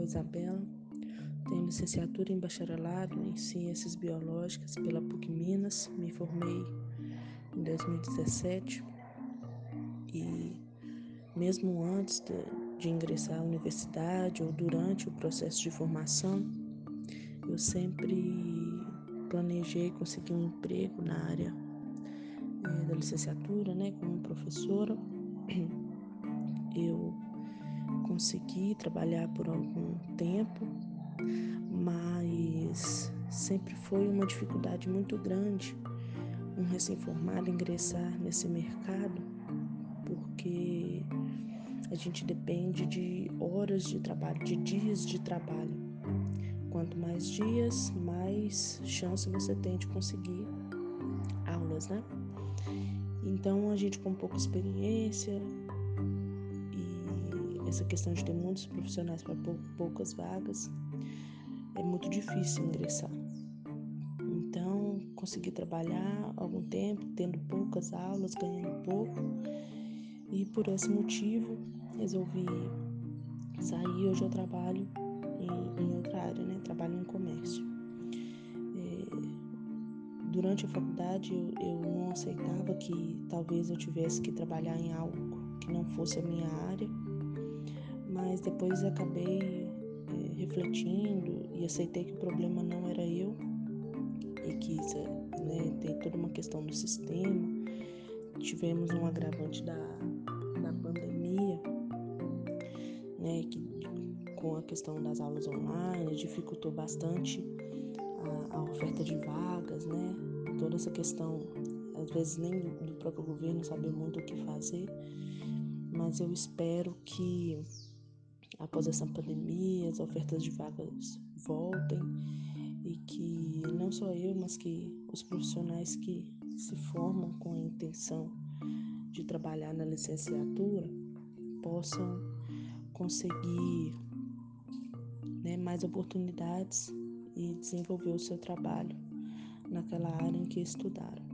Isabela, tenho licenciatura em bacharelado em Ciências Biológicas pela PUC Minas, me formei em 2017 e mesmo antes de, de ingressar à universidade ou durante o processo de formação, eu sempre planejei conseguir um emprego na área é, da licenciatura, né, como professora. Eu consegui trabalhar por algum tempo, mas sempre foi uma dificuldade muito grande um recém-formado ingressar nesse mercado, porque a gente depende de horas de trabalho, de dias de trabalho. Quanto mais dias, mais chance você tem de conseguir aulas, né? Então a gente com pouca experiência essa questão de ter muitos profissionais para poucas vagas é muito difícil ingressar. Então consegui trabalhar algum tempo, tendo poucas aulas, ganhando pouco e por esse motivo resolvi sair. Hoje eu trabalho em, em outra área, né? Trabalho em comércio. É, durante a faculdade eu, eu não aceitava que talvez eu tivesse que trabalhar em algo que não fosse a minha área, mas depois acabei é, refletindo e aceitei que o problema não era eu e que né, tem toda uma questão do sistema. Tivemos um agravante da, da pandemia, né, que com a questão das aulas online dificultou bastante a, a oferta de vagas, né? Toda essa questão, às vezes nem do próprio governo sabe muito o que fazer, mas eu espero que após essa pandemia as ofertas de vagas voltem e que não só eu, mas que os profissionais que se formam com a intenção de trabalhar na licenciatura possam conseguir né, mais oportunidades e desenvolver o seu trabalho naquela área em que estudaram.